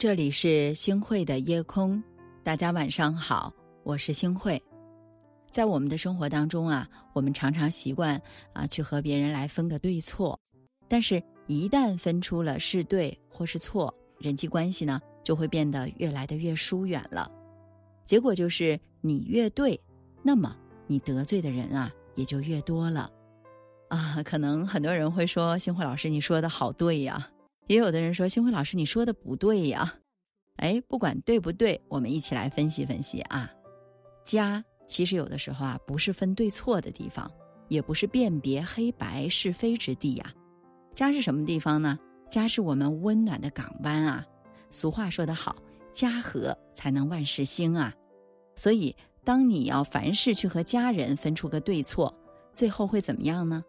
这里是星汇的夜空，大家晚上好，我是星汇。在我们的生活当中啊，我们常常习惯啊去和别人来分个对错，但是，一旦分出了是对或是错，人际关系呢就会变得越来的越疏远了。结果就是你越对，那么你得罪的人啊也就越多了。啊，可能很多人会说，星慧老师你说的好对呀。也有的人说，星辉老师，你说的不对呀。哎，不管对不对，我们一起来分析分析啊。家其实有的时候啊，不是分对错的地方，也不是辨别黑白是非之地呀。家是什么地方呢？家是我们温暖的港湾啊。俗话说得好，家和才能万事兴啊。所以，当你要凡事去和家人分出个对错，最后会怎么样呢？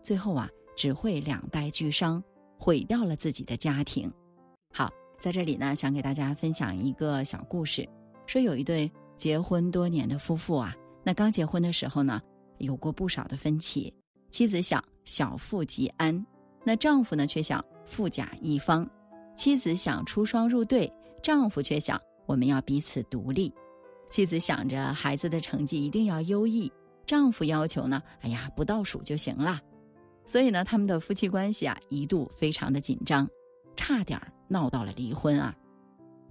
最后啊，只会两败俱伤。毁掉了自己的家庭。好，在这里呢，想给大家分享一个小故事。说有一对结婚多年的夫妇啊，那刚结婚的时候呢，有过不少的分歧。妻子想小富即安，那丈夫呢却想富甲一方。妻子想出双入对，丈夫却想我们要彼此独立。妻子想着孩子的成绩一定要优异，丈夫要求呢，哎呀，不倒数就行了。所以呢，他们的夫妻关系啊，一度非常的紧张，差点闹到了离婚啊。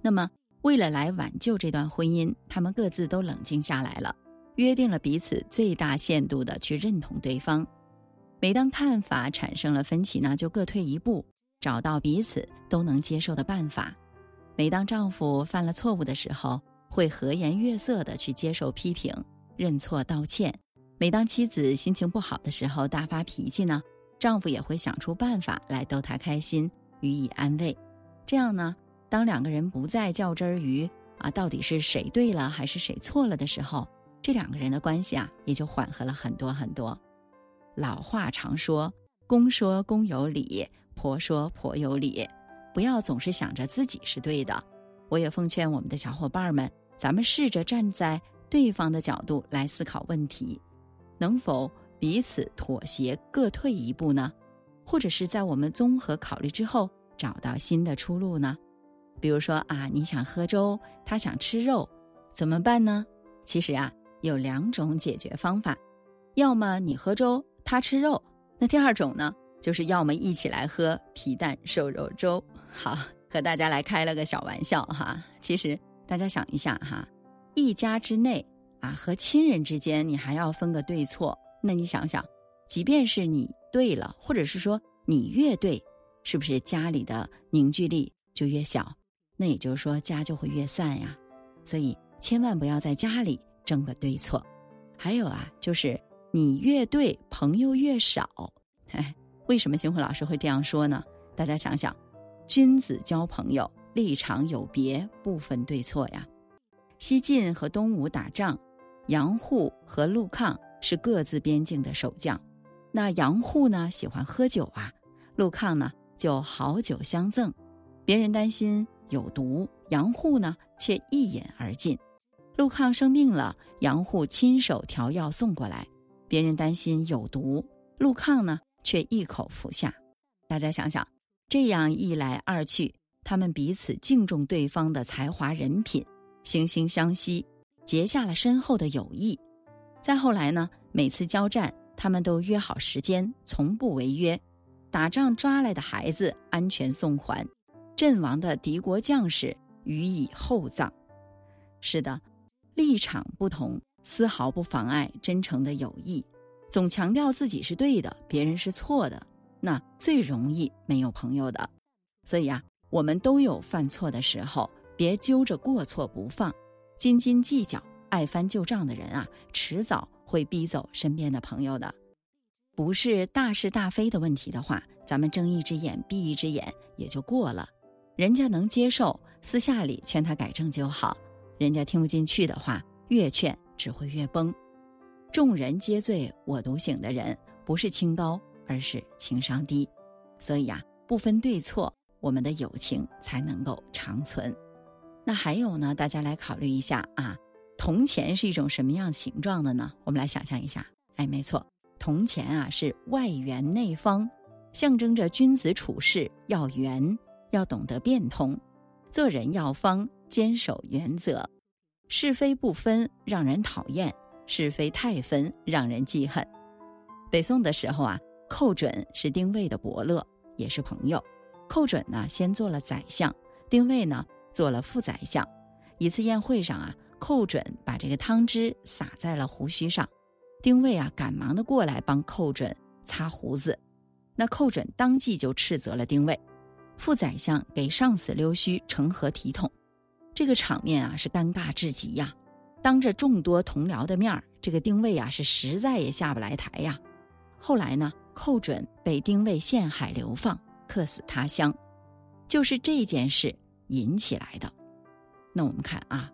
那么，为了来挽救这段婚姻，他们各自都冷静下来了，约定了彼此最大限度的去认同对方。每当看法产生了分歧呢，就各退一步，找到彼此都能接受的办法。每当丈夫犯了错误的时候，会和颜悦色的去接受批评，认错道歉。每当妻子心情不好的时候，大发脾气呢，丈夫也会想出办法来逗她开心，予以安慰。这样呢，当两个人不再较真儿于啊到底是谁对了还是谁错了的时候，这两个人的关系啊也就缓和了很多很多。老话常说，公说公有理，婆说婆有理，不要总是想着自己是对的。我也奉劝我们的小伙伴们，咱们试着站在对方的角度来思考问题。能否彼此妥协，各退一步呢？或者是在我们综合考虑之后，找到新的出路呢？比如说啊，你想喝粥，他想吃肉，怎么办呢？其实啊，有两种解决方法：要么你喝粥，他吃肉；那第二种呢，就是要么一起来喝皮蛋瘦肉粥。好，和大家来开了个小玩笑哈。其实大家想一下哈，一家之内。啊，和亲人之间你还要分个对错，那你想想，即便是你对了，或者是说你越对，是不是家里的凝聚力就越小？那也就是说家就会越散呀。所以千万不要在家里争个对错。还有啊，就是你越对，朋友越少。哎，为什么星辉老师会这样说呢？大家想想，君子交朋友，立场有别，不分对错呀。西晋和东吴打仗。杨户和陆抗是各自边境的守将，那杨户呢喜欢喝酒啊，陆抗呢就好酒相赠，别人担心有毒，杨户呢却一饮而尽。陆抗生病了，杨户亲手调药送过来，别人担心有毒，陆抗呢却一口服下。大家想想，这样一来二去，他们彼此敬重对方的才华人品，惺惺相惜。结下了深厚的友谊，再后来呢，每次交战，他们都约好时间，从不违约。打仗抓来的孩子安全送还，阵亡的敌国将士予以厚葬。是的，立场不同，丝毫不妨碍真诚的友谊。总强调自己是对的，别人是错的，那最容易没有朋友的。所以啊，我们都有犯错的时候，别揪着过错不放。斤斤计较、爱翻旧账的人啊，迟早会逼走身边的朋友的。不是大是大非的问题的话，咱们睁一只眼闭一只眼也就过了。人家能接受，私下里劝他改正就好；人家听不进去的话，越劝只会越崩。众人皆醉我独醒的人，不是清高，而是情商低。所以呀，不分对错，我们的友情才能够长存。那还有呢？大家来考虑一下啊，铜钱是一种什么样形状的呢？我们来想象一下。哎，没错，铜钱啊是外圆内方，象征着君子处事要圆，要懂得变通。做人要方，坚守原则，是非不分让人讨厌，是非太分让人记恨。北宋的时候啊，寇准是丁谓的伯乐，也是朋友。寇准呢，先做了宰相，丁谓呢做了副宰相。一次宴会上啊，寇准把这个汤汁洒在了胡须上，丁谓啊赶忙的过来帮寇准擦胡子。那寇准当即就斥责了丁谓。副宰相给上司溜须，成何体统？这个场面啊是尴尬至极呀！当着众多同僚的面儿，这个丁谓啊是实在也下不来台呀。后来呢，寇准被丁谓陷害流放，客死他乡，就是这件事引起来的。那我们看啊，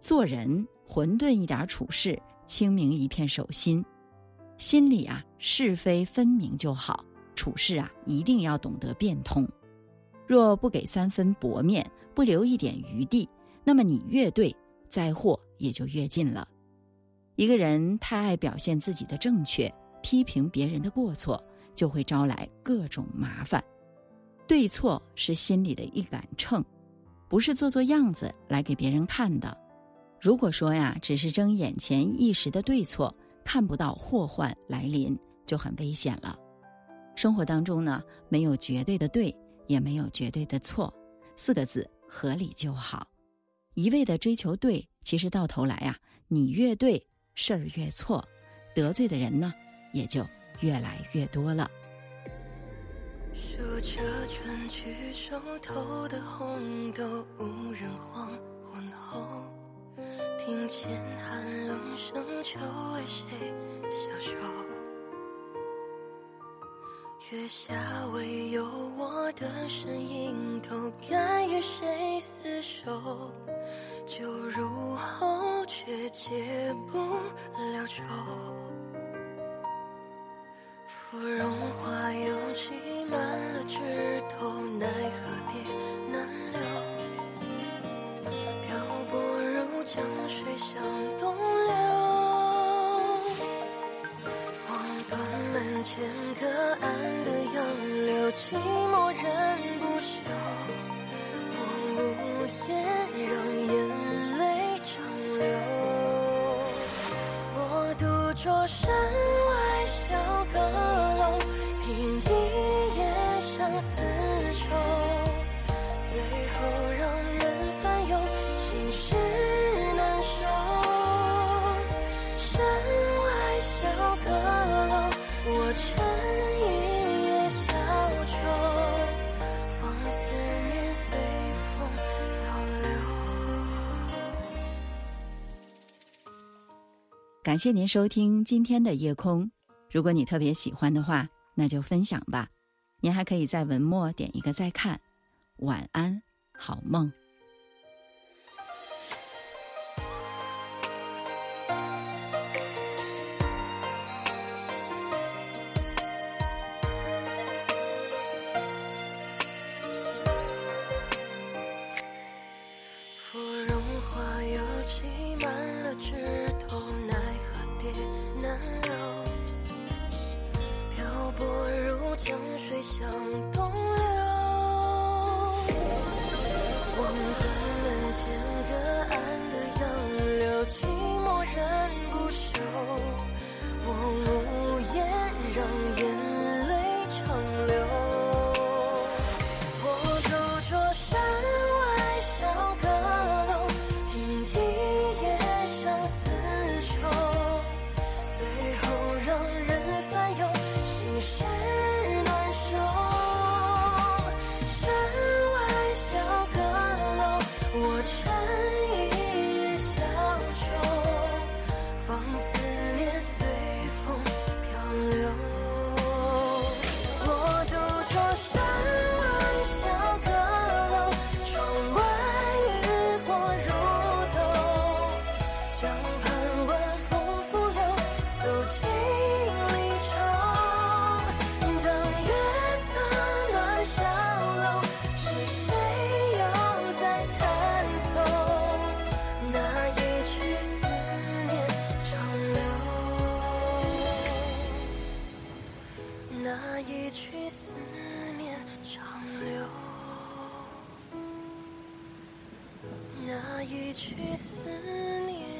做人混沌一点处事，清明一片手心，心里啊是非分明就好。处事啊一定要懂得变通。若不给三分薄面，不留一点余地，那么你越对，灾祸也就越近了。一个人太爱表现自己的正确，批评别人的过错，就会招来各种麻烦。对错是心里的一杆秤，不是做做样子来给别人看的。如果说呀，只是争眼前一时的对错，看不到祸患来临，就很危险了。生活当中呢，没有绝对的对。也没有绝对的错，四个字合理就好。一味的追求对，其实到头来啊，你越对事儿越错，得罪的人呢也就越来越多了。数着春去手头的红豆，无人黄昏后，庭前寒冷声，秋为谁消瘦？月下唯有我的身影，都该与谁厮守？酒入喉，却解不了愁。芙蓉花又挤满了枝头，奈何蝶难留？漂泊如江水向东流，望断门前隔岸的杨柳。寂寞人不休，我无言，让眼泪长流。我独酌山感谢您收听今天的夜空。如果你特别喜欢的话，那就分享吧。您还可以在文末点一个再看。晚安，好梦。那一曲思念。